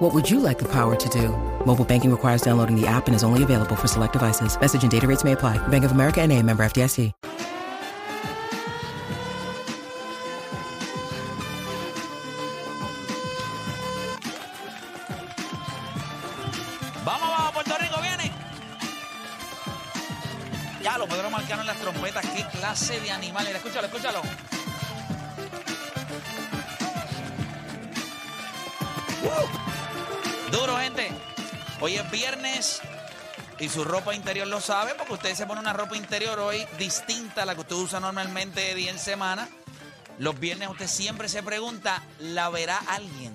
What would you like the power to do? Mobile banking requires downloading the app and is only available for select devices. Message and data rates may apply. Bank of America and a member FDIC. Vamos abajo, Puerto Rico, viene. Ya lo Pedro Marcano en las trompetas. Qué clase de animal. Mira, escúchalo, escúchalo. Hoy es viernes y su ropa interior lo sabe porque usted se pone una ropa interior hoy distinta a la que usted usa normalmente día en semana. Los viernes usted siempre se pregunta, ¿la verá alguien?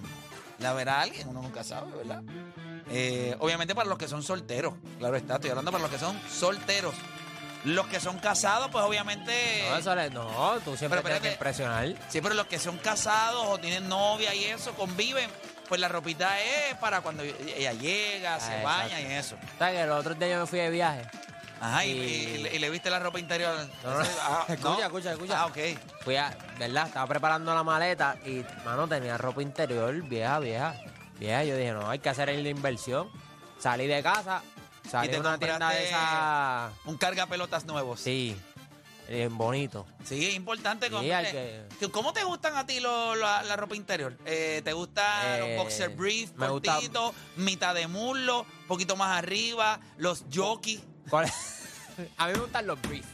¿La verá alguien? Uno nunca sabe, ¿verdad? Eh, obviamente para los que son solteros, claro está, estoy hablando para los que son solteros. Los que son casados, pues obviamente... No, eso le- no, tú siempre Pero tienes que espérate. impresionar. Sí, pero los que son casados o tienen novia y eso, conviven, pues la ropita es para cuando ella llega, se Ah, baña exacto. y eso. ¿Sabes que el otro día yo me fui de viaje? Ajá, y, Y- y le- y le viste la ropa interior. No. Ah, Escucha, escucha, escucha. Ah, ok. Fui a, ¿verdad? Estaba preparando la maleta y, mano, tenía ropa interior vieja, vieja. Vieja, yo dije, no, hay que hacer la inversión. Salí de casa, salí Y te a una tienda compraste- de esa... Un carga pelotas nuevos. Sí, bien bonito. Sí, es importante. Sí, comprarle- hay que- ¿Tú- ¿Cómo te gustan a ti lo- la, la ropa interior? Eh, ¿Te gusta Eh, los boxer brief, me gusta- cortitos, mitad de muslo, poquito más arriba, los jockey? ¿Cuál es? a mí me gustan los briefs.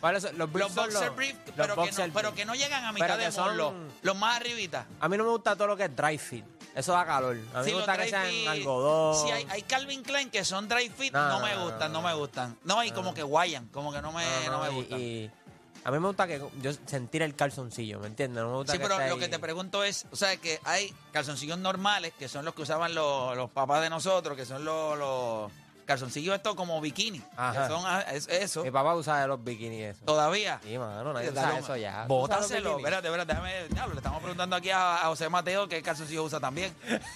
¿Cuáles son? Los briefs Los son boxer brief, los pero, que boxer no, pero brief. que no llegan a Pero mitad que de son- muslo. Los más arribita. A mí no me gusta todo lo que es dry fit. Eso da calor. A mí Sí, me gusta que sean fit. algodón. Sí, hay, hay Calvin Klein que son dry fit, No, no, no, me gustan, no, no, me gustan. No, y como que guayan, como que no me, No, me y- gustan. y a mí me gusta que yo sentir el calzoncillo, ¿me entiendes? No me gusta Sí, que pero esté lo ahí- que te pregunto es, o sea, que hay calzoncillos normales, que son los que usaban los, los papás de nosotros, que son los, los calzoncillos estos como bikini. Ajá. Que son ah, es- eso. Mi papá usa de los bikinis eso. Todavía. Sí, mano, nadie Dale, usa eso ya. ¿Tú usas los Bótaselo. bikinis? Espérate, espérate, déjame. Diablo, le estamos preguntando aquí a, a José Mateo qué calzoncillo usa también.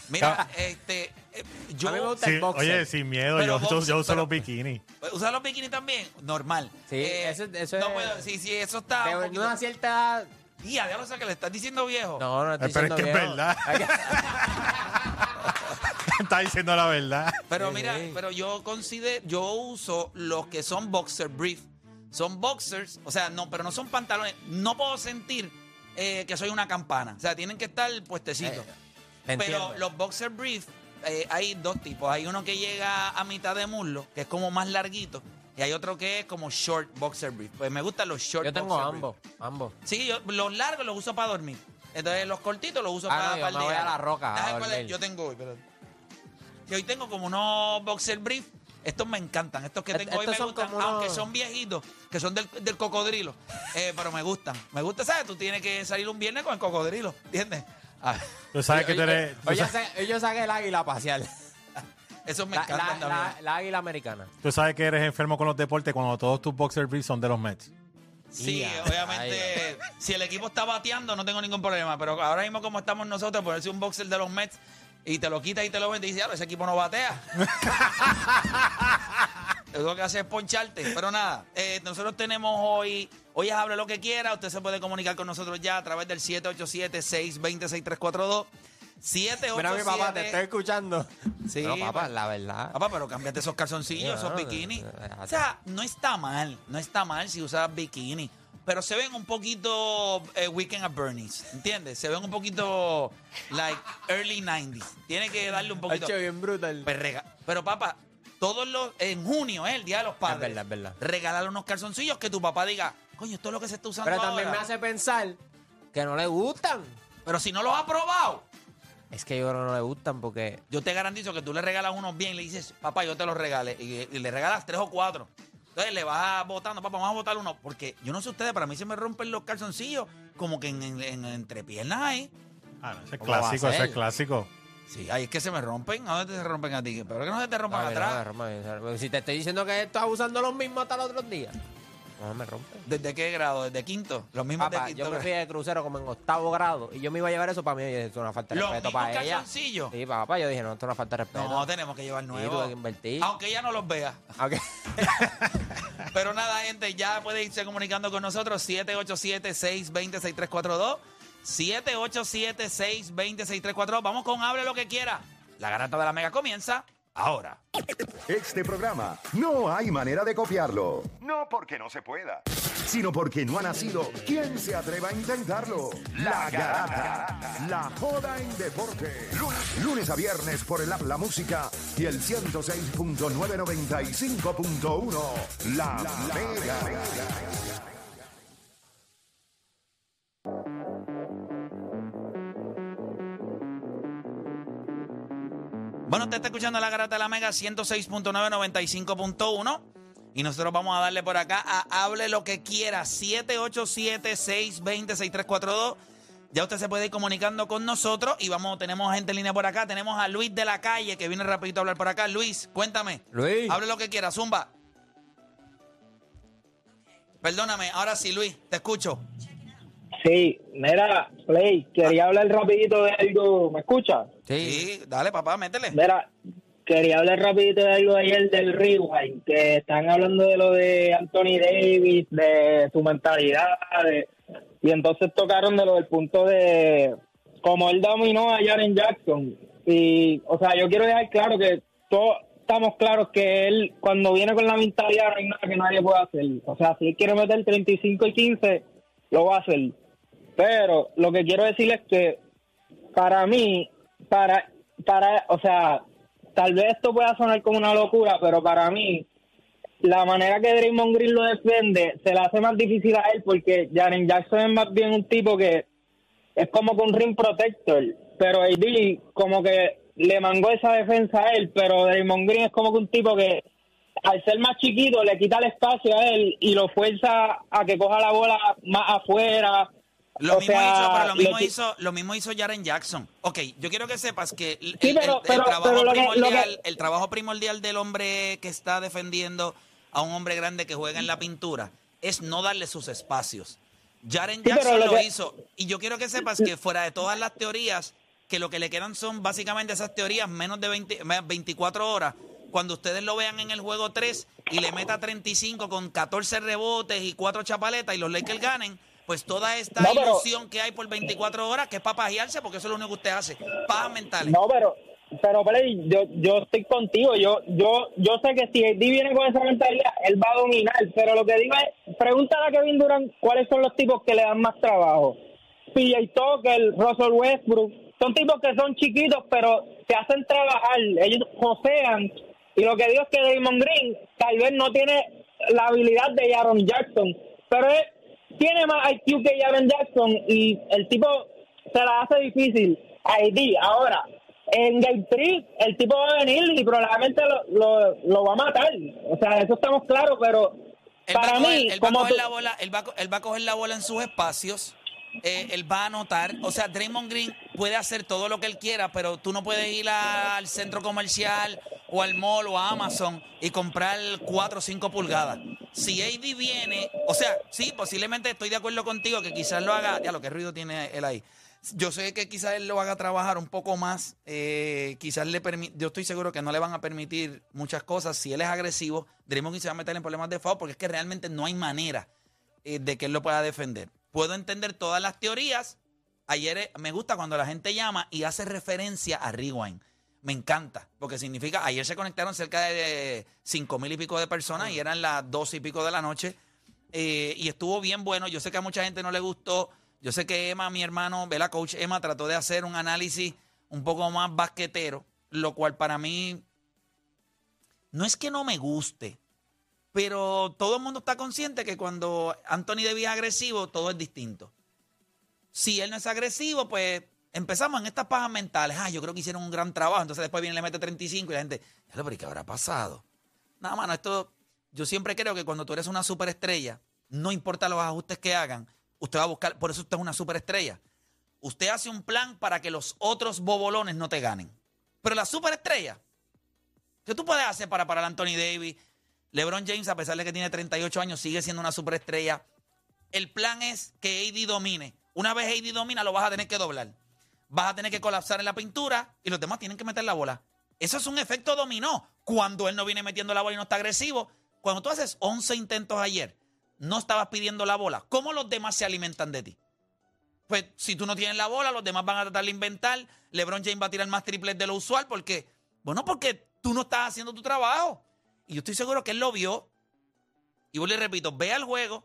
Mira, este. eh, Yo, A mí me gusta Sí, el boxer. oye, sin miedo, Pero yo, yo- boxer, yo uso pero- los bikinis. ¿Usa los bikinis también? Normal. Eh, Sí, eso- eso no es- puedo- sí, sí, eso está. De un poquito- una cierta. Tía, ya lo sé que le estás diciendo viejo. No, no estoy Eh, pero es diciendo que es viejo. verdad. Está diciendo la verdad. Pero mira, pero yo considero, yo uso los que son boxer brief. Son boxers, o sea, no, pero no son pantalones. No puedo sentir eh, que soy una campana. O sea, tienen que estar puestecitos. Eh, pero los boxer brief, eh, hay dos tipos. Hay uno que llega a mitad de muslo, que es como más larguito. Y hay otro que es como short boxer brief. Pues me gustan los short Yo tengo boxer brief. ambos, ambos. Sí, yo, los largos los uso para dormir. Entonces los cortitos los uso Ah, para, no, yo para el me voy día. a la roca a ¿Sabes cuál es? dormir. Yo tengo hoy, espérate. Que hoy tengo como unos boxer brief. Estos me encantan. Estos que Est- tengo hoy me son gustan, como unos- aunque son viejitos, que son del, del cocodrilo. Eh, pero me gustan. Me gusta, ¿sabes? Tú tienes que salir un viernes con el cocodrilo. ¿Entiendes? Ah, Tú sabes que tú Oye, eres. tú Hoy yo sa- saqué el águila a pasear. esos me La, encantan la- también. la- la águila americana. Tú sabes que eres enfermo con los deportes cuando todos tus boxer briefs son de los Mets. Sí, Ya, obviamente, si el equipo está bateando, no tengo ningún problema. Pero ahora mismo, como estamos nosotros, ponerse un boxer de los Mets y te lo quita y te lo vende y dice, "Diablo, ese equipo no batea. Lo que hace es poncharte. Pero nada, eh, nosotros tenemos hoy, hoy es Hable lo que quiera. Usted se puede comunicar con nosotros ya a través del 787-620-6342. 787. Mira mi papá, te estoy escuchando. Sí, no, papá, la verdad. Papá, pero cámbiate esos calzoncillos, esos bikinis. no, O sea, no está mal, no está mal si usas bikini. Pero se ven un poquito eh, Weekend at Bernie's, ¿entiendes? Se ven un poquito, like, early 90s. Tiene que darle un poquito. Hacho, bien brutal. Pues rega- Pero papá, todos los, en junio, ¿eh? el Día de los Padres. verdad, es verdad. Regalar unos calzoncillos que tu papá diga, coño, esto es lo que se está usando Pero también me ahora". hace pensar que no le gustan. Pero si no los has probado, Es que yo creo que no le gustan porque yo te garantizo que tú le regalas unos bien y le dices, papá, yo te los regale. Y, y le regalas tres o cuatro. Entonces le vas votando, papá, vamos a votar uno. Porque yo no sé ustedes, para mí se me rompen los calzoncillos como que en, en, en- entre piernas ahí. Ah, no, ese es ¿Cómo va a clásico, ese es clásico. Sí, ahí es que se me rompen. ¿A dónde se rompen a ti? Pero que no se te rompan Ay, atrás. Si te estoy diciendo que estás usando los mismos hasta los otros días. No me rompe. ¿Desde qué grado? ¿Desde quinto? Los mismos Papá, de quinto. yo me fui de crucero como en octavo grado y yo me iba a llevar eso para mí y es una falta de Los respeto mismos para ella. calzoncillos. Sí, papá, yo dije, no, esto es una falta de respeto. No, tenemos que llevar Sí, nuevo. tuve que invertir. Aunque ella no los vea. Ok. Pero nada, gente, ya puede irse comunicando con nosotros. 787-620-6342. 787-620-6342. Vamos con Hable lo que quiera. La garata de la mega comienza ahora. Este programa no hay manera de copiarlo. No porque no se pueda, sino porque no ha nacido quien se atreva a intentarlo. La Garata. La joda en deporte. Lunes, lunes a viernes por el app La Música y el 106.995.1. La, Mega. Bueno, usted está escuchando la garata de la Mega 106.995.1 y nosotros vamos a darle por acá a Hable lo que quiera 787-620-6342. Ya usted se puede ir comunicando con nosotros y vamos, tenemos gente en línea por acá. Tenemos a Luis de la calle que viene rapidito a hablar por acá. Luis, cuéntame. Luis. Hable lo que quiera, Zumba. Perdóname, ahora sí, Luis, te escucho. Sí, mira, Play, quería hablar rapidito de algo, ¿me escucha? Sí. Sí, dale, papá, métele. Mira, quería hablar rapidito de algo ayer del Rewind, que están hablando de lo de Anthony Davis, de su mentalidad, de- y entonces tocaron de lo del punto de como él dominó a Jaren Jackson. Y, o sea, yo quiero dejar claro que todos estamos claros que él, cuando viene con la mentalidad, no hay nada que nadie pueda hacer. O sea, si él quiere meter 35 y 15, lo va a hacer. Pero lo que quiero decir es que para mí, para, para, o sea, tal vez esto pueda sonar como una locura, pero para mí, la manera que Draymond Green lo defiende se le hace más difícil a él porque Jaren Jackson es más bien un tipo que es como un ring protector, pero AD como que le mangó esa defensa a él, pero Draymond Green es como que un tipo que al ser más chiquito le quita el espacio a él y lo fuerza a que coja la bola más afuera. Lo O mismo, sea, hizo, pero lo mismo hizo, lo mismo hizo Jaren Jackson. Ok, yo quiero que sepas que el, Sí, el- pero- el- el pero- trabajo pero que- primordial, el trabajo primordial del hombre que está defendiendo a un hombre grande que juega en la pintura es no darle sus espacios. Jaren Sí, Jackson lo lo, que- hizo. Y yo quiero que sepas que fuera de todas las teorías, que lo que le quedan son básicamente esas teorías menos de 20 me- 24 horas. Cuando ustedes lo vean en el juego 3 y le meta 35 con 14 rebotes y 4 chapaletas y los Lakers ganen, pues toda esta No, pero- ilusión que hay por 24 horas, que es para pajearse, porque eso es lo único que usted hace. Pajas mentales. No, pero, pero Play, yo, yo estoy contigo. Yo, yo, yo sé que si AD viene con esa mentalidad, él va a dominar. Pero lo que digo es, pregúntale a Kevin Durant cuáles son los tipos que le dan más trabajo. PJ Tucker, Russell Westbrook, son tipos que son chiquitos, pero te hacen trabajar. Ellos josean. Y lo que digo es que Damon Green tal vez no tiene la habilidad de Aaron Jackson, pero él tiene más IQ que Aaron Jackson y el tipo se la hace difícil a. Ahora, en Game 3, el tipo va a venir y probablemente lo, lo, lo va a matar. O sea, eso estamos claros, pero Él, para coger, mí, él va a coger tú- la bola, va, él va a coger la bola en sus espacios. eh, él va a anotar. O sea, Draymond Green puede hacer todo lo que él quiera, pero tú no puedes ir al centro comercial o al mall o a Amazon y comprar 4 o 5 pulgadas. Si AD viene, o sea, sí, posiblemente estoy de acuerdo contigo que quizás lo haga. Ya lo que ruido tiene él ahí. Yo sé que quizás él lo haga trabajar un poco más. eh, quizás le permi- Yo estoy seguro que no le van a permitir muchas cosas. Si él es agresivo, Draymond se va a meter en problemas de foul porque es que realmente no hay manera eh, de que él lo pueda defender. Puedo entender todas las teorías. Ayer me gusta cuando la gente llama y hace referencia a Rewind. Me encanta, porque significa, ayer se conectaron cerca de cinco mil y pico de personas y eran las dos y pico de la noche. eh, y estuvo bien bueno. Yo sé que a mucha gente no le gustó. Yo sé que Emma, mi hermano, la coach Emma, trató de hacer un análisis un poco más basquetero, lo cual para mí no es que no me guste, pero todo el mundo está consciente que cuando Anthony Davis es agresivo, todo es distinto. Si él no es agresivo, pues empezamos en estas pajas mentales. Ah, yo creo que hicieron un gran trabajo. Entonces después viene y le mete 35 y la gente, "Ya, pero ¿y qué habrá pasado? Nada, mano, esto, yo siempre creo que cuando tú eres una superestrella, no importa los ajustes que hagan, usted va a buscar, por eso usted es una superestrella. Usted hace un plan para que los otros bobolones no te ganen. Pero la superestrella, ¿qué tú puedes hacer para parar a Anthony Davis? LeBron James, a pesar de que tiene 38 años, sigue siendo una superestrella. El plan es que AD domine. Una vez AD domina, lo vas a tener que doblar. Vas a tener que colapsar en la pintura y los demás tienen que meter la bola. Eso es un efecto dominó. Cuando él no viene metiendo la bola y no está agresivo. Cuando tú haces 11 intentos ayer, no estabas pidiendo la bola. ¿Cómo los demás se alimentan de ti? Pues si tú no tienes la bola, los demás van a tratar de inventar. LeBron James va a tirar más triples de lo usual porque, bueno, porque tú no estás haciendo tu trabajo. Y yo estoy seguro que él lo vio. Y yo le repito, ve al juego,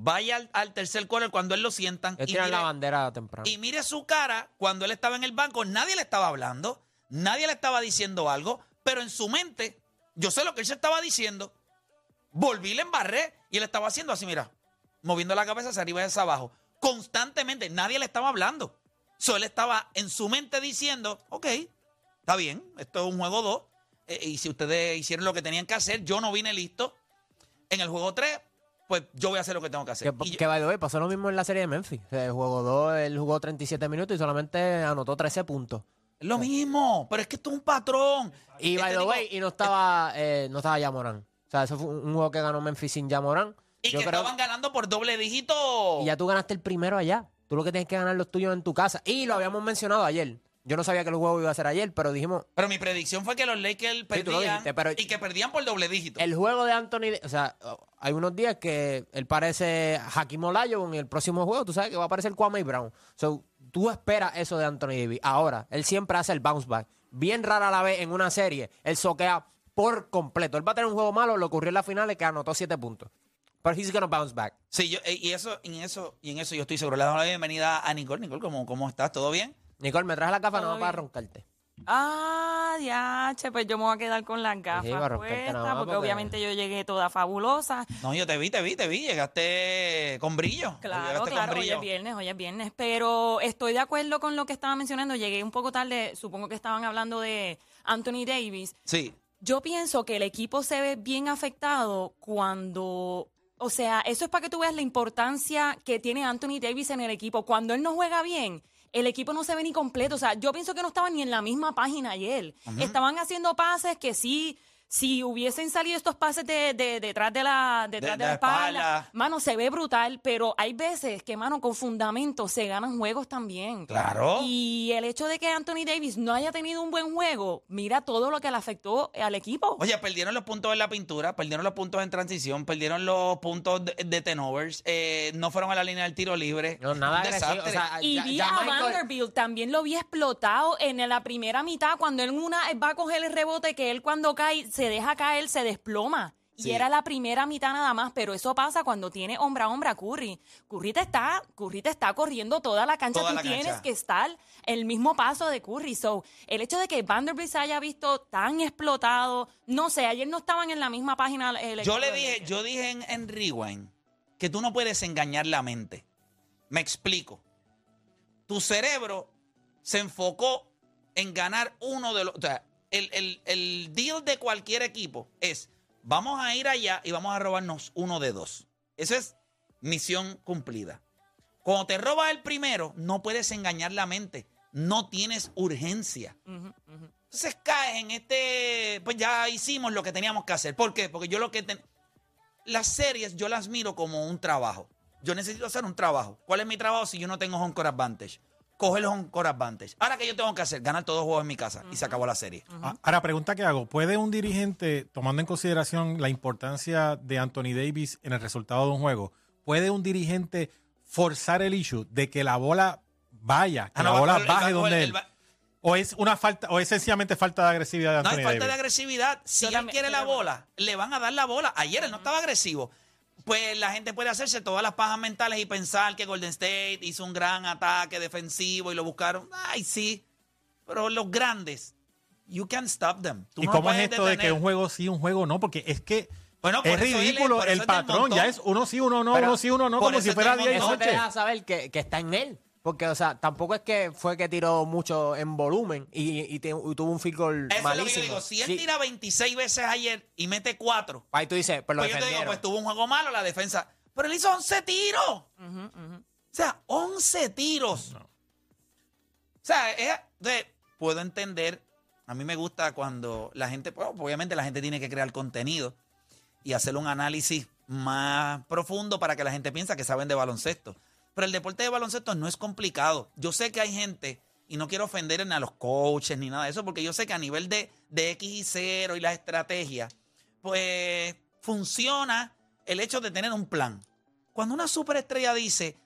vaya al, al tercer quarter cuando él lo sientan. Ellos y mire- la bandera temprano. y mire su cara cuando él estaba en el banco. Nadie le estaba hablando, nadie le estaba diciendo algo, pero en su mente, yo sé lo que él se estaba diciendo. Volví, le embarré y él estaba haciendo así, mira, moviendo la cabeza hacia arriba y hacia abajo. Constantemente, nadie le estaba hablando. So, él estaba en su mente diciendo, ok, está bien, esto es un juego 2. y si ustedes hicieron lo que tenían que hacer, yo no vine listo. En el juego 3, pues yo voy a hacer lo que tengo que hacer. Que, que, by the way, pasó lo mismo en la serie de Memphis. El juego 2, él jugó 37 minutos y solamente anotó 13 puntos. Lo mismo, pero es que esto es un patrón. Y Este by the way, y no estaba, eh, no estaba Yamoran. O sea, eso fue un juego que ganó Memphis sin Yamoran. Y Yo que creo estaban ganando por doble dígito. y ya tú ganaste el primero allá. Tú lo que tienes que ganar los tuyos en tu casa. Y lo habíamos mencionado ayer. Yo no sabía que el juego iba a ser ayer, pero dijimos, Pero mi predicción fue que los Lakers tú lo perdían dijiste, pero- y que perdían por doble dígito. el juego de Anthony, o sea, hay unos días que él parece Hakim Olajuwon y el próximo juego tú sabes que va a aparecer Kwame Brown. So, tú esperas eso de Anthony Davis. Ahora, él siempre hace el bounce back. Bien rara la vez en una serie, él soquea por completo. Él va a tener un juego malo, lo ocurrió en la final que anotó 7 puntos. Pero he's gonna bounce back. Sí, yo, eh, y eso, en eso, y en eso yo estoy seguro. Le damos la bienvenida a Nicole. Nicole, ¿cómo, cómo estás? ¿Todo bien? Nicole, me traes la gafa no para roncarte. Ah, diache, pues yo me voy a quedar con las gafas romperte puestas, nada más porque, porque- obviamente yo llegué toda fabulosa. No, yo te vi, te vi, te vi. Llegaste con brillo. Claro, Llegaste claro, con hoy brillo. es viernes, hoy es viernes, pero estoy de acuerdo con lo que estaba mencionando. Llegué un poco tarde, supongo que estaban hablando de Anthony Davis. Sí. Yo pienso que el equipo se ve bien afectado cuando, o sea, eso es para que tú veas la importancia que tiene Anthony Davis en el equipo. Cuando él no juega bien, el equipo no se ve ni completo. O sea, yo pienso que no estaban ni en la misma página ayer. Estaban haciendo pases que sí. Si hubiesen salido estos pases de, de- detrás de la, detrás De- de, de la espalda, espalda. mano, se ve brutal, pero hay veces que, mano, con fundamento se ganan juegos también. Claro. Y el hecho de que Anthony Davis no haya tenido un buen juego, mira todo lo que le afectó al equipo. Oye, perdieron los puntos en la pintura, perdieron los puntos en transición, perdieron los puntos de, de turnovers, eh, no fueron a la línea del tiro libre. No, nada Un agresivo. desastre. O sea, Y ya- vi ya a Michael- Vanderbilt, también lo vi explotado en la primera mitad, cuando él en una va a coger el rebote, que él cuando cae, se deja caer, se desploma. Sí. Y era la primera mitad nada más, pero eso pasa cuando tiene hombre a hombre a Curry. Curry te está, Curry te está corriendo toda la cancha, Toda tú la tienes cancha. que estar el mismo paso de Curry. So, el hecho de que Vanderbilt se haya visto tan explotado, no sé, ayer no estaban en la misma página. el Yo le dije, yo dije en, en Rewind que tú no puedes engañar la mente. Me explico. Tu cerebro se enfocó en ganar uno de los. O sea, el, el- el deal de cualquier equipo es: vamos a ir allá y vamos a robarnos uno de dos. Eso es misión cumplida. Cuando te robas el primero, no puedes engañar la mente. No tienes urgencia. Entonces caes en este, pues ya hicimos lo que teníamos que hacer. ¿Por qué? Porque yo lo que... ten- Las series yo las miro como un trabajo. Yo necesito hacer un trabajo. ¿Cuál es mi trabajo si yo no tengo home court advantage? Coger el home court advantage. Ahora, ¿qué yo tengo que hacer? Ganar todos los juegos en mi casa. Y se acabó la serie. Ah, Ahora, pregunta que hago. ¿Puede un dirigente, tomando en consideración la importancia de Anthony Davis en el resultado de un juego, puede un dirigente forzar el issue de que la bola vaya, que Ah, la bola a baje donde él ¿O es una falta, o es sencillamente falta de agresividad de No Anthony hay falta de Davis? agresividad. Si Yo él también quiere estoy la de acuerdo. bola, le van a dar la bola. Ayer él no estaba agresivo. Pues la gente puede hacerse todas las pajas mentales y pensar que Golden State hizo un gran ataque defensivo y lo buscaron. Ay, sí. Pero los grandes, you can't stop them. Tú ¿Y no cómo es esto de que un juego sí, un juego no? Porque es que Bueno, es él ridículo el patrón. Ya es uno sí, uno no, Pero- uno sí, uno no, como si fuera del 10 y montón. Eso te noche. deja saber que, que está en él. Porque, o sea, tampoco es que fue que tiró mucho en volumen y, y te- y tuvo un field goal Eso es lo que malísimo. yo digo. Si él Sí. tira 26 veces ayer y mete 4, Ahí tú dices, pues lo pues yo te digo, defendieron. pues tuvo un juego malo la defensa. Pero él hizo 11 tiros. O sea, 11 tiros. O sea, es- de- puedo entender. A mí me gusta cuando la gente, bueno, obviamente la gente tiene que crear contenido. y hacer un análisis más profundo para que la gente piensa que saben de baloncesto. Pero el deporte de baloncesto no es complicado. Yo sé que hay gente, y no quiero ofender ni a los coaches ni nada de eso, porque yo sé que a nivel de, de X y 0 y la estrategia, pues funciona el hecho de tener un plan. Cuando una superestrella dice,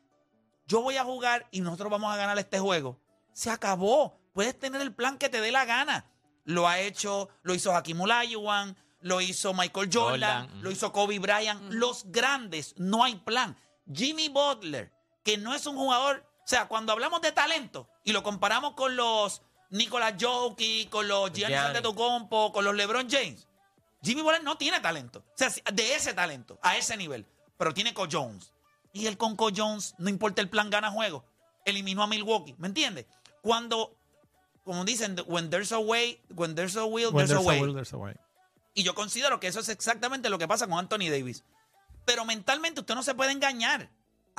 yo voy a jugar y nosotros vamos a ganar este juego, se acabó. Puedes tener el plan que te dé la gana. Lo ha hecho, lo hizo Hakim Olajuwon, lo hizo Michael Jordan, Jordan, lo hizo Kobe Bryant. Los grandes, no hay plan. Jimmy Butler, que no es un jugador, o sea, cuando hablamos de talento y lo comparamos con los Nicolas Jokic, con los Giannis. Antetokounmpo, con los LeBron James, Jimmy Butler no tiene talento. O sea, de ese talento, a ese nivel. Pero tiene Co Jones. Y él con Co Jones, no importa el plan, gana juego. Eliminó a Milwaukee. ¿Me entiendes? Cuando, como dicen, when there's a way, when there's a will, When there's, a there's a way. will, there's a way. Y yo considero que eso es exactamente lo que pasa con Anthony Davis. Pero mentalmente usted no se puede engañar.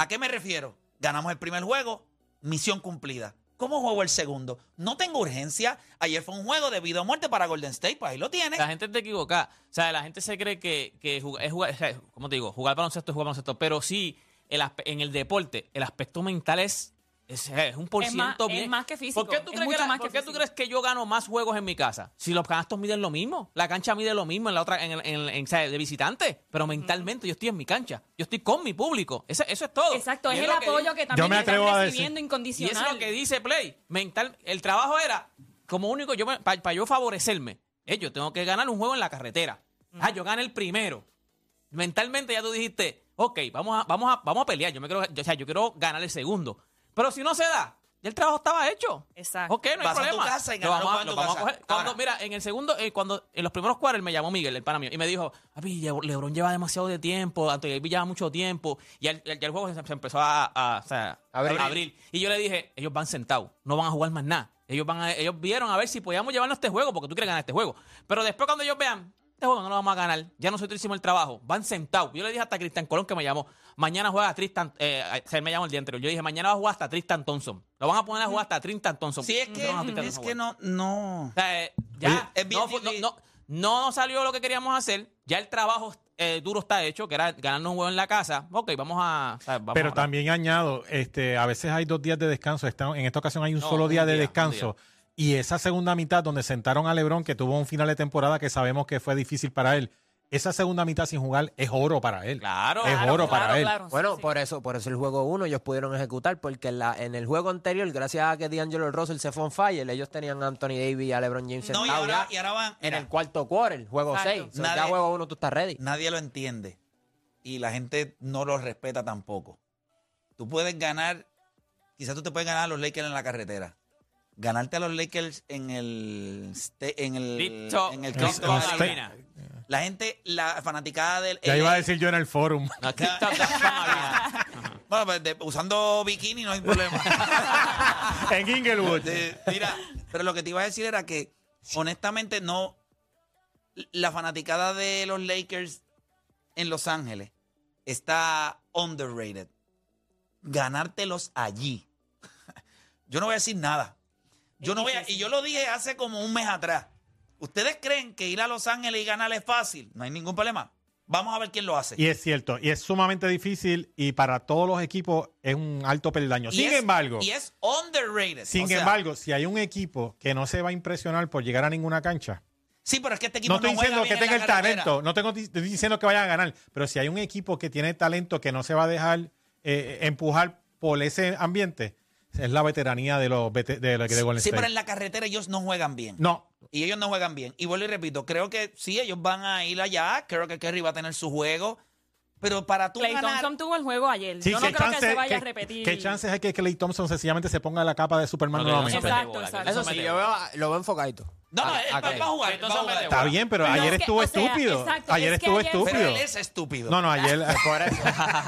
¿A qué me refiero? Ganamos el primer juego, misión cumplida. ¿Cómo juego el segundo? No tengo urgencia. Ayer fue un juego de vida o muerte para Golden State, pues ahí lo tiene. La gente te equivoca. O sea, la gente se cree que, que jugar, es jugar, ¿cómo te digo? Jugar baloncesto es jugar baloncesto. Pero sí, en el deporte, el aspecto mental es, es, es un por Es ciento es bien. más que físico, ¿Por qué, tú es crees, que, mucho la- más por que qué tú físico. crees que yo gano más juegos en mi casa? Si los canastos miden lo mismo. La cancha mide lo mismo en la otra, en, el- en, de visitante. Pero mentalmente yo estoy en mi cancha. Yo estoy con mi público. Eso, eso es todo. Exacto, Y es el que apoyo digo. que también me están atrevo a decir- recibiendo Y incondicional. eso es lo que dice Play. Mental, el trabajo era, como único, yo para yo favorecerme, eh, yo tengo que ganar un juego en la carretera. Ah, yo gané el primero. Mentalmente ya tú dijiste, ok, vamos a, vamos a, vamos a pelear. Yo me quiero, yo- o sea, yo quiero ganar el segundo. Pero si no se da, ya el trabajo estaba hecho. Exacto. Ok, no hay Vas a tu problema. casa y Lo ganar vamos, a- en lo tu vamos a casa. coger. Cuando, Ahora. mira, en el segundo, eh, cuando en los primeros cuartos me llamó Miguel, el pana mío, y me dijo, papi, Le- Lebron lleva demasiado de tiempo, Anthony Davis lleva mucho tiempo, y el, el- ya el juego se, se empezó a, a- o sea, Abrir. a abrir. Y yo le dije, ellos van sentados, no van a jugar más nada. Ellos van a- ellos vieron a ver si podíamos llevarnos este juego, porque tú quieres ganar este juego. Pero después cuando ellos vean, este juego no lo vamos a ganar, ya nosotros hicimos el trabajo, van sentados. Yo le dije hasta a Cristian Colón que me llamó, mañana juega Tristan, eh, él me llamó el día anterior. Yo dije, mañana va a jugar hasta Tristan Thompson. Lo van a poner a jugar hasta Tristan Thompson. Sí, es que, No es que no, no. o sea, eh, ya es bien no, no, no- no salió lo que queríamos hacer. Ya el trabajo eh, duro está hecho, que era ganarnos un juego en la casa. Ok, vamos a. o sea, vamos Pero a- también añado, este, a veces hay dos días de descanso. Esta- en esta ocasión hay un No, solo un día de día, descanso. Y esa segunda mitad donde sentaron a LeBron, que tuvo un final de temporada que sabemos que fue difícil para él, esa segunda mitad sin jugar es oro para él. Claro, es claro, oro para Claro, él. Bueno, sí. por eso, por eso el juego 1 ellos pudieron ejecutar, porque en, la, en el juego anterior, gracias a que D'Angelo Russell se fue on fire, ellos tenían a Anthony Davis y a LeBron James No, y ahora, ya y ahora van. en mira, el cuarto quarter, juego Exacto. 6. Nadie- ya juego 1 tú estás ready. Nadie lo entiende. Y la gente no lo respeta tampoco. Tú puedes ganar. Quizás tú te puedes ganar a los Lakers en la carretera. Ganarte a los Lakers en el. En el. En el En. Arena. La gente, la fanaticada del. Ya iba a decir yo en el forum. No. Bueno, pues, de- usando bikini no hay problema. en Inglewood. De- mira, pero lo que te iba a decir era que, honestamente, no. La fanaticada de los Lakers en Los Ángeles está underrated. Ganártelos allí. Yo no voy a decir nada. Yo no voy a, y yo lo dije hace como un mes atrás. ¿Ustedes creen que ir a Los Ángeles y ganar es fácil? No hay ningún problema. Vamos a ver quién lo hace. Y es cierto, y es sumamente difícil y para todos los equipos es un alto peldaño. Y Sin es- embargo, Y es underrated. sin O sea, embargo, si hay un equipo que no se va a impresionar por llegar a ninguna cancha, Sí, pero es que este equipo no estoy juega diciendo que bien tenga el carretera. talento, no tengo, estoy diciendo que vayan a ganar, pero si hay un equipo que tiene talento que no se va a dejar eh, empujar por ese ambiente, es la veteranía de los de, de, de Golden Sí, State. pero en la carretera ellos no juegan bien. No, Y ellos no juegan bien. Y vuelvo y repito, creo que sí, ellos van a ir allá. Creo que Kerry va a tener su juego. Pero para tú Clay ganar... Thompson tuvo el juego ayer. sí, Yo no ¿qué creo que se vaya a repetir. ¿Qué chances hay que Clay Thompson sencillamente se ponga la capa de Superman No, nuevamente? Exacto, exacto. Eso sí, yo veo, lo veo enfocadito. No, no, él va, a jugar. Entonces va a jugar. mete Está bien, pero ayer es que, estuvo o sea, estúpido. exacto, ayer es estuvo ayer- Pero estúpido. él es estúpido. No, no, ayer. Por eso.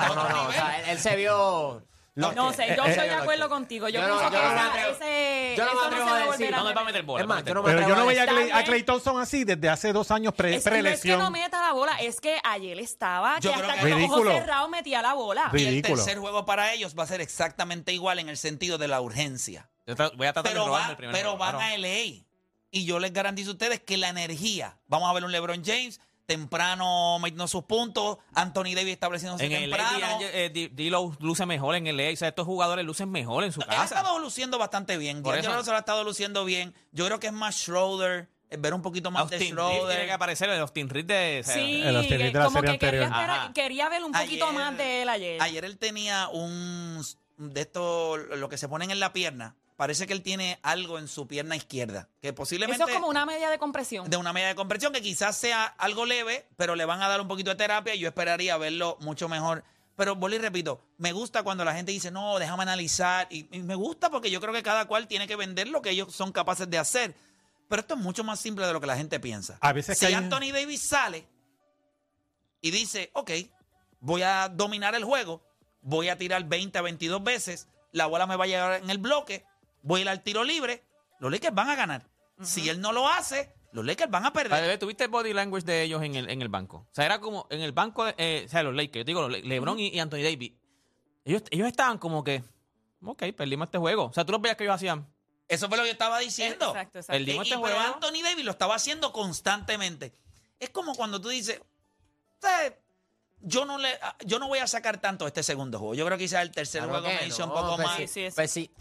No, no, no. O sea, él, él se vio. No sé, yo él estoy se de acuerdo contigo. Yo, Yo no- pienso yo que no me esa- atrevo- ese, yo no me eso atrevo a decir- No, no va a meter bola. Es más, meter yo no me bola. Pero yo no veía a Clay, a. Clay Thompson así desde hace dos años pre- Es que no es que no meta la bola, es que ayer estaba Yo que creo hasta que- con los ojos Ridículo. cerrados metía la bola. Y el Ridículo. tercer juego para ellos va a ser exactamente igual en el sentido de la urgencia. Yo tra- Voy a tratar de Pero, robarme va- el primer pero juego, van claro. a LA. Y yo les garantizo a ustedes que la energía, vamos a ver un LeBron James temprano metiendo sus puntos. Anthony Davis estableciéndose En temprano. eh, D-Lo luce mejor en el O sea, estos jugadores lucen mejor en su Él ha casa. estado luciendo bastante bien. Por eso. Russell ha estado luciendo bien. Yo creo que es más Schroeder, ver un poquito más de Reeves tiene que Schroeder. aparecer el Austin Reeves de... Sí, En los tenis de la como serie que quería, anterior. esperar- Ajá. quería ver un poquito Ayer- más de él ayer. Ayer él tenía un de esto, lo que se ponen en la pierna. Parece que él tiene algo en su pierna izquierda. Que posiblemente. Eso es como una media de compresión. de una media de compresión que quizás sea algo leve, pero le van a dar un poquito de terapia y yo esperaría verlo mucho mejor. Pero vuelvo y repito, me gusta cuando la gente dice, no, déjame analizar. Y, y me gusta porque yo creo que cada cual tiene que vender lo que ellos son capaces de hacer. Pero esto es mucho más simple de lo que la gente piensa. A veces si hay- Anthony Davis sale y dice, ok, voy a dominar el juego, voy a tirar 20 a 22 veces, la bola me va a llegar en el bloque, voy a ir al tiro libre, los Lakers van a ganar. Si él no lo hace, los Lakers van a perder. ¿Tuviste el body language de ellos en el, en el banco? O sea, era como en el banco, de, eh, o sea, los Lakers, yo digo, los Le- LeBron y, y Anthony Davis. Ellos, ellos estaban como que, ok, perdimos este juego. O sea, tú los veías que ellos hacían. Eso fue lo que yo estaba diciendo. Exacto, exacto. Perdimos Y- este y- pero juego. Anthony Davis lo estaba haciendo constantemente. Es como cuando tú dices, "¿Sabes? yo no le, yo no voy a sacar tanto este segundo juego. Yo creo que quizás el tercer Claro juego que me hizo no, un poco pues más. sí, Sí, sí, pues sí.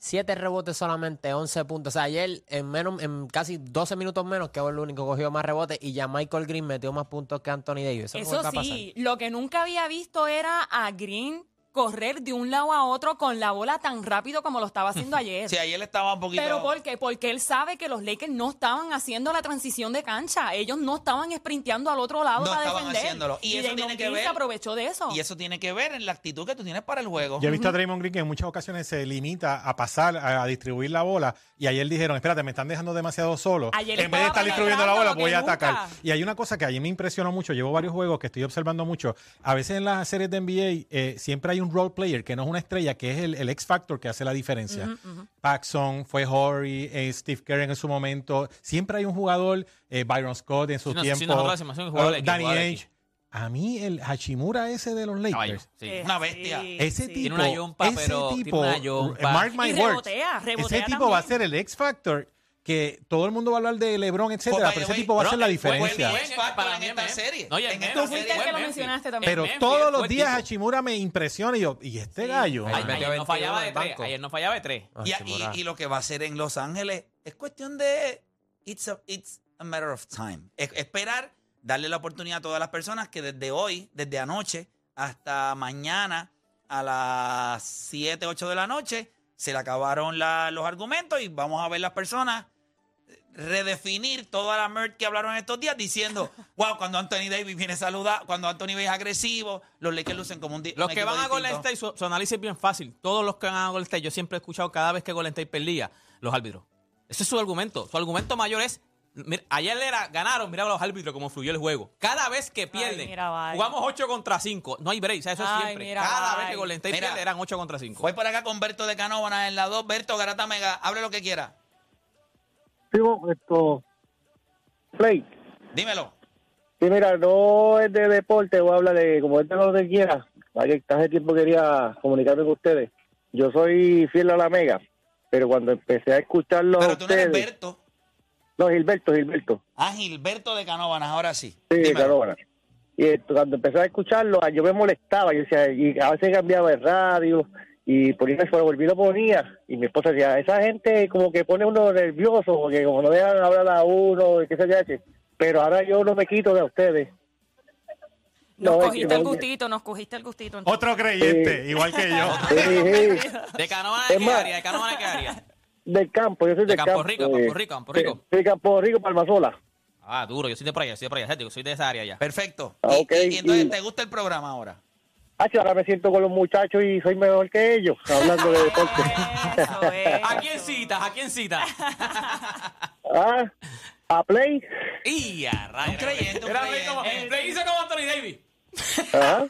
Siete rebotes solamente, 11 puntos. O sea, ayer en menos, en casi 12 minutos menos, que fue el único que cogió más rebotes y ya Michael Green metió más puntos que Anthony Davis. Eso, Eso sí, lo que nunca había visto era a Green correr de un lado a otro con la bola tan rápido como lo estaba haciendo ayer. Sí, ayer estaba un poquito. ¿Pero por qué? Porque él sabe que los Lakers no estaban haciendo la transición de cancha. Ellos no estaban sprinteando al otro lado No para estaban defender. haciéndolo. Y eso Draymond tiene que Green ver- se aprovechó de eso. Y eso tiene que ver en la actitud que tú tienes para el juego. Yo he visto a Draymond Green que en muchas ocasiones se limita a pasar, a, a distribuir la bola. Y ayer dijeron, espérate, me están dejando demasiado solo. Ayer en vez de estar distribuyendo la bola, voy a atacar. Y hay una cosa que ayer me impresionó mucho. Llevo varios juegos que estoy observando mucho. A veces en las series de NBA eh, siempre hay un role player que no es una estrella, que es el, el X Factor que hace la diferencia. Paxson, fue Horry, eh, Steve Kerr en su momento. Siempre hay un jugador, eh, Byron Scott en su Sí, no, sí, tiempo. un jugador eh, equipo, Danny Ainge. A mí, el Hachimura ese de los Lakers. Caballo, sí. Eh, Una bestia. sí, Ese sí. tipo, Tiene una yompa, ese pero tiene tipo, una yompa. mark my Y words, rebotea, rebotea ese tipo va a ser el X Factor que todo el mundo va a hablar de LeBron, etcétera, pero ese tipo va a ser la fue- diferencia. en mí esta es serie. Tú fuiste el serie. que lo mencionaste también. Pero todos los días tipo. Hachimura me impresiona y yo, ¿y este gallo? Ayer, no 22 fallaba de tres. Ayer no fallaba de tres. Y, lo que va a hacer en Los Ángeles es cuestión de. It's a, it's a matter of time. Es- esperar, darle la oportunidad a todas las personas que desde hoy, desde anoche hasta mañana a las 7, 8 de la noche, se le acabaron la- los argumentos y vamos a ver las personas redefinir toda la merch que hablaron estos días diciendo, wow, cuando Anthony Davis viene saludar, cuando Anthony Davis es agresivo, los Lakers lucen como un di- Los un que equipo van a Golden distinto. State, su, su análisis es bien fácil. Todos los que van a Golden State, yo siempre he escuchado cada vez que Golden State perdía, los árbitros. Ese es su argumento. Su argumento mayor es, mira, ayer era, ganaron, mira los árbitros cómo fluyó el juego. Cada vez que pierden, mira, jugamos 8 contra 5. No hay break, o sea, eso es Ay, siempre. mira, cada bye. vez que Golden State Mira. pierde eran 8 contra 5. Voy por acá con Berto de Canóvana en la 2. Berto Garata Mega, hable lo que quiera. Sigo esto. Play. Dímelo. Sí, mira, no es de deporte, voy a hablar de como es de lo que quiera. Hace tiempo quería comunicarme con ustedes. Yo soy fiel a la Mega, pero cuando empecé a escucharlos a Pero tú no eres. Berto. No, Gilberto, Gilberto. Ah, Gilberto de Canóvanas, ahora sí. Sí, Dímelo. Canóvana. Y esto, cuando empecé a escucharlo, yo me molestaba, yo decía, y a veces cambiaba de radio, y por eso me volví lo ponía, y mi esposa decía, esa gente como que pone uno nervioso, porque como no dejan hablar a uno, y qué sé yo, pero ahora yo no me quito de ustedes. Nos No, cogiste el gustito, nos cogiste el gustito. entonces. Otro creyente, igual que yo. Sí, sí, ¿De Es de qué área? ¿De Canóvana de qué área? del campo, yo soy De del Campo campo. Rico, Campo Rico, Campo Rico. Sí, Campo Rico, Palmasola. Ah, duro, yo soy de por allá, soy de por allá, soy de esa área ya. Perfecto. Ah, Y- ok, y, y entonces, y- ¿te gusta el programa ahora? Ah, sí, ahora me siento con los muchachos y soy mejor que ellos, hablando de deporte. Eso es. ¿A quién citas? ¿A quién citas? ah, a Play. Y a como- Le hizo como Anthony Davis. Ajá.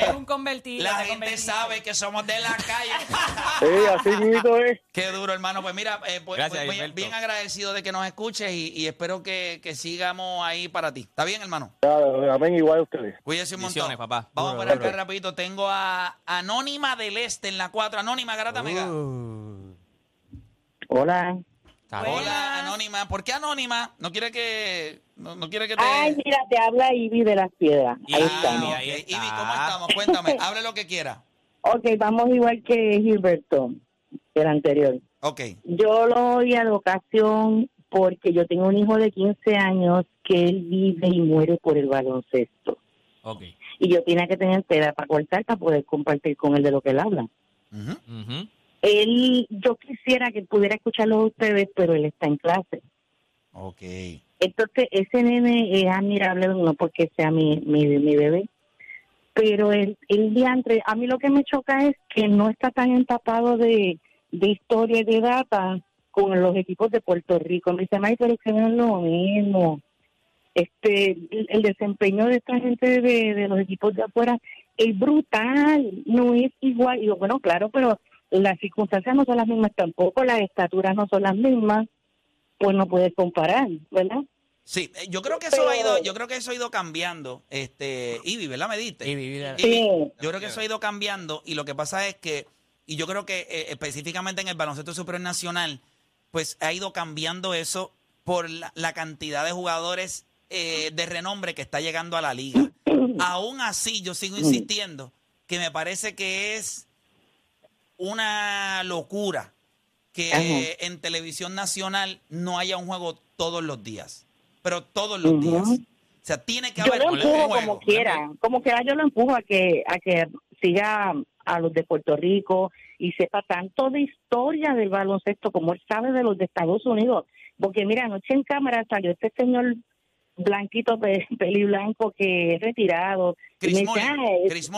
Es un convertido. la gente convertido. sabe que somos de la calle. Sí, así mismo es. Qué duro, hermano. Pues mira, eh, pues, Gracias, pues, bien, agradecido de que nos escuches y, y espero que, que sigamos ahí para ti. ¿Está bien, hermano? Claro, amén, igual a ustedes. Cuídese un montón. Papá. Vamos Duro, por acá rapidito. Tengo a Anónima del Este en la 4. Anónima, Garata Mega. Uh. Hola, Hola, Anónima. ¿Por qué Anónima? No quiere que, no, no quiere que te... Ay, mira, te habla Ivy de las Piedras. Ahí Ah, ahí está. Ivy, ¿cómo estamos? Cuéntame, hable lo que quiera. Ok, vamos igual que Gilberto, el anterior. Ok. Yo lo odio de ocasión porque yo tengo un hijo de 15 años que él vive y muere por el baloncesto. Ok. Y yo tenía que tener peda para cortar para poder compartir con él de lo que él habla. Él, yo quisiera que pudiera escucharlo a ustedes, pero él está en clase. Ok. Entonces, ese nene es admirable, no porque sea mi, mi, mi bebé, pero el, el diantre, a mí lo que me choca es que no está tan empapado de, de historia y de data con los equipos de Puerto Rico. Me dice, May, pero que no es lo mismo. Este, el, el desempeño de esta gente de, de los equipos de afuera es brutal, no es igual. Y yo, bueno, claro, pero las circunstancias no son las mismas tampoco, las estaturas no son las mismas, pues no puedes comparar, ¿verdad? Sí, eh, yo creo que eso ha ido, yo creo que eso ha ido cambiando. Este, Ivy, ¿verdad? Me diste. Y vivir de- Sí. Yo creo que eso ha ido cambiando y lo que pasa es que, y yo creo que eh, específicamente en el baloncesto superior nacional, pues ha ido cambiando eso por la, la cantidad de jugadores eh, de renombre que está llegando a la liga. Aún así, yo sigo insistiendo que me parece que es una locura que Ajá. en televisión nacional no haya un juego todos los días, pero todos los días. O sea, tiene que Yo haber lo un empujo juego. como quiera, como quiera yo lo empujo a que a que siga a los de Puerto Rico y sepa tanto de historia del baloncesto como él sabe de los de Estados Unidos, porque mira, anoche en cámara salió este señor blanquito, pe- peli blanco que es retirado. Chris Mullin, "Ah, Chris.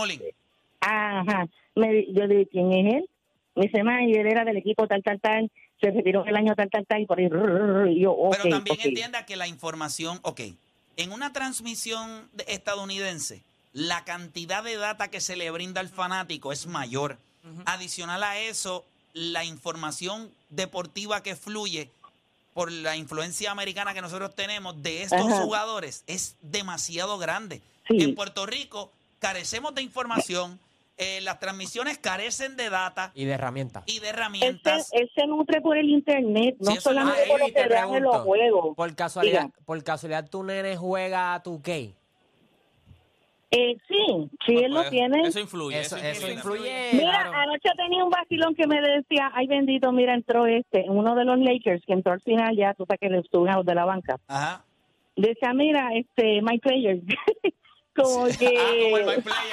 Ajá. Me, yo le dije, ¿quién es él? Me dice, "Ma, y él era del equipo tal, tal, tal, se retiró el año tal, tal, tal, y por ahí, rrr, y yo, Pero también entienda que la información, ok, en una transmisión de- estadounidense, la cantidad de data que se le brinda al fanático es mayor. Adicional a eso, la información deportiva que fluye por la influencia americana que nosotros tenemos de estos Ajá. jugadores es demasiado grande. Sí. En Puerto Rico carecemos de información, eh, las transmisiones carecen de data y de herramientas. y de Él herramientas. se, él se nutre por el internet, no Sí, solamente por lo que vean en los juegos. Por casualidad, Diga. por casualidad tu nene juega a tu K. Eh, sí, sí, él lo Pues, tiene. Eso influye. Eso, Eso, eso influye. influye. Mira, claro. anoche tenía un vacilón que me decía, ay bendito, mira, entró este, uno de los Lakers que entró al final ya, tú sabes que le estuvo de la banca. Ajá. Decía, mira, este, my player. como que... Ah, como el My Player.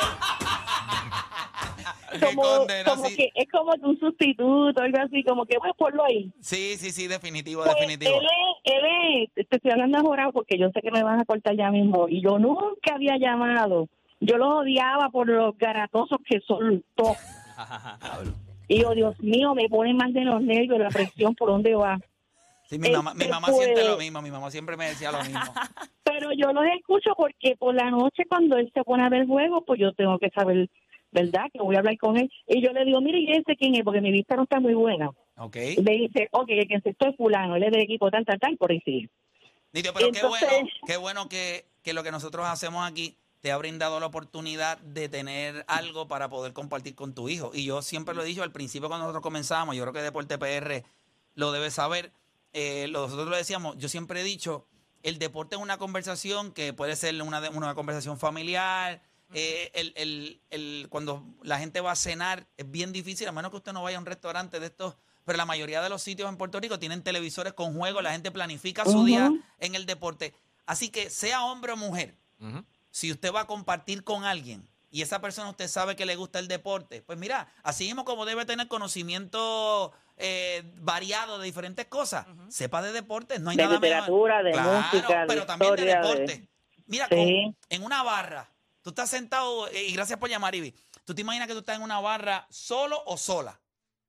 Como, como sí. que es como un sustituto, algo así, como que voy a ponlo ahí. Sí, sí, sí, definitivo, Pues, definitivo. Él es, él es, te estoy hablando ahora porque yo sé que me van a cortar ya mismo. Y yo nunca había llamado. Yo los odiaba por los garatosos que son todos. Y yo, Dios mío, me pone más de los nervios la presión por dónde va. Sí, mi mamá, mi este, mamá pues- siente lo mismo, mi mamá siempre me decía lo mismo. Pero yo los escucho porque por la noche cuando él se pone a ver juego, pues yo tengo que saber, ¿verdad? Que voy a hablar con él. Y yo le digo, mire, ¿y ese quién es? Porque mi vista no está muy buena. ¿Ok? Y me dice, ok, el que esto es fulano, él es del equipo tal, tal, tal, por ahí sigue. Nítido, pero qué Entonces- bueno, qué bueno que, que lo que nosotros hacemos aquí te ha brindado la oportunidad de tener algo para poder compartir con tu hijo. Y yo siempre lo he dicho al principio cuando nosotros comenzamos, yo creo que Deporte PR lo debe saber, eh, nosotros lo decíamos, yo siempre he dicho, el deporte es una conversación que puede ser una, una conversación familiar, eh, el, el- el- cuando la gente va a cenar es bien difícil, a menos que usted no vaya a un restaurante de estos, pero la mayoría de los sitios en Puerto Rico tienen televisores con juegos, la gente planifica su día en el deporte. Así que sea hombre o mujer, si usted va a compartir con alguien y esa persona usted sabe que le gusta el deporte, pues mira, así mismo como debe tener conocimiento eh, variado de diferentes cosas, sepa de deportes, no hay De nada mejor. literatura, de Claro, música, de pero también de historia, de- deporte. Mira, Sí. con- en una barra, tú estás sentado, eh, y gracias por llamar, Ivy, tú te imaginas que tú estás en una barra solo o sola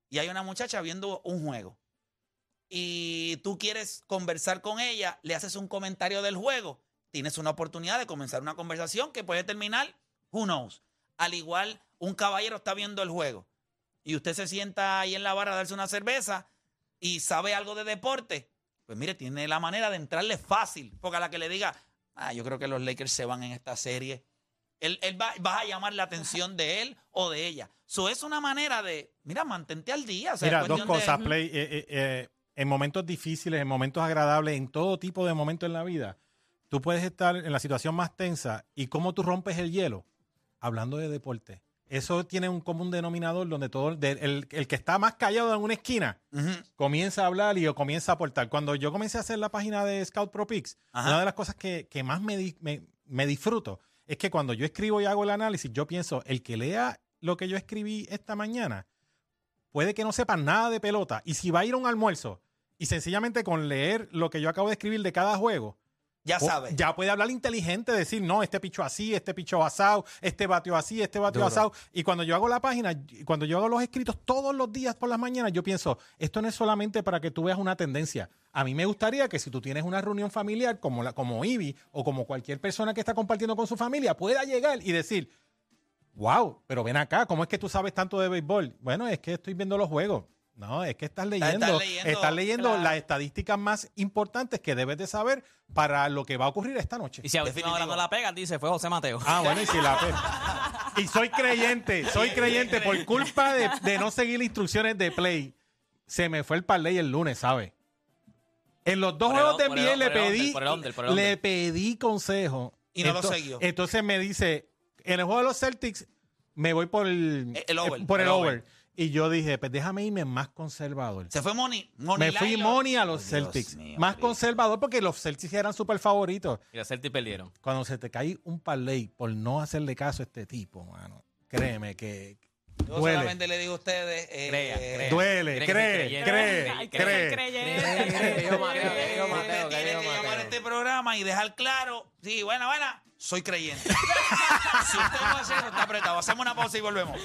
y hay una muchacha viendo un juego. Y tú quieres conversar con ella, le haces un comentario del juego, tienes una oportunidad de comenzar una conversación que puede terminar, who knows. Al igual, un caballero está viendo el juego. Y usted se sienta ahí en la barra a darse una cerveza y sabe algo de deporte, pues mire, tiene la manera de entrarle fácil, porque a la que le diga, ah, yo creo que los Lakers se van en esta serie, él, él va, vas a llamar la atención de él o de ella. Eso es una manera de, mira, mantente al día. o sea, Mira, dos de- cosas, Play. Eh, eh, eh, en momentos difíciles, en momentos agradables, en todo tipo de momentos en la vida, tú puedes estar en la situación más tensa y cómo tú rompes el hielo hablando de deporte. Eso tiene un común denominador donde todo de- el, el que está más callado en una esquina comienza a hablar y o comienza a aportar. Cuando yo comencé a hacer la página de Scout Pro Picks, Ajá. una de las cosas que, que más me, di- me, me disfruto es que cuando yo escribo y hago el análisis, yo pienso, el que lea lo que yo escribí esta mañana, puede que no sepa nada de pelota. Y si va a ir a un almuerzo y sencillamente con leer lo que yo acabo de escribir de cada juego, Ya sabes. Ya puede hablar inteligente, decir, no, este picho así, este picho asado, este batió así, este batió asado. Y cuando yo hago la página, cuando yo hago los escritos todos los días por las mañanas, yo pienso, esto no es solamente para que tú veas una tendencia. A mí me gustaría que si tú tienes una reunión familiar como, la, como Ivy o como cualquier persona que está compartiendo con su familia, pueda llegar y decir, wow, pero ven acá, ¿cómo es que tú sabes tanto de béisbol? Bueno, es que estoy viendo los juegos. No, es que estás leyendo, leyendo, estás leyendo claro. las estadísticas más importantes que debes de saber para lo que va a ocurrir esta noche. Y si a última hora no la pega, dice, fue José Mateo. Ah, bueno, y si la pe- Y soy creyente, soy creyente por culpa de, de no seguir instrucciones de play. Se me fue el parlay el lunes, ¿sabes? En los dos juegos de NBA le pedí, le pedí consejo. Y no lo siguió. Entonces me dice, en el juego de los Celtics me voy por el, El over, por el, el over. over. Y yo dije, pues déjame irme más conservador. Se fue Money. Money Me fui money a los Oh, Dios Celtics. mío, más Cristo. conservador porque los Celtics eran súper favoritos Y los Celtics perdieron. cuando se te cae un parlay por no hacerle caso a este tipo, mano, créeme que Yo duele. solamente le digo a ustedes. eh, Crea, crea. Duele, que ser cree, creyente. cree, Hay que cree. creyente. Yo, Mateo, que yo, Usted Mateo, que tiene que llamar a este programa y dejar claro. Sí, buena, buena. Soy creyente. si usted no hace eso, está apretado. Hacemos una pausa y volvemos.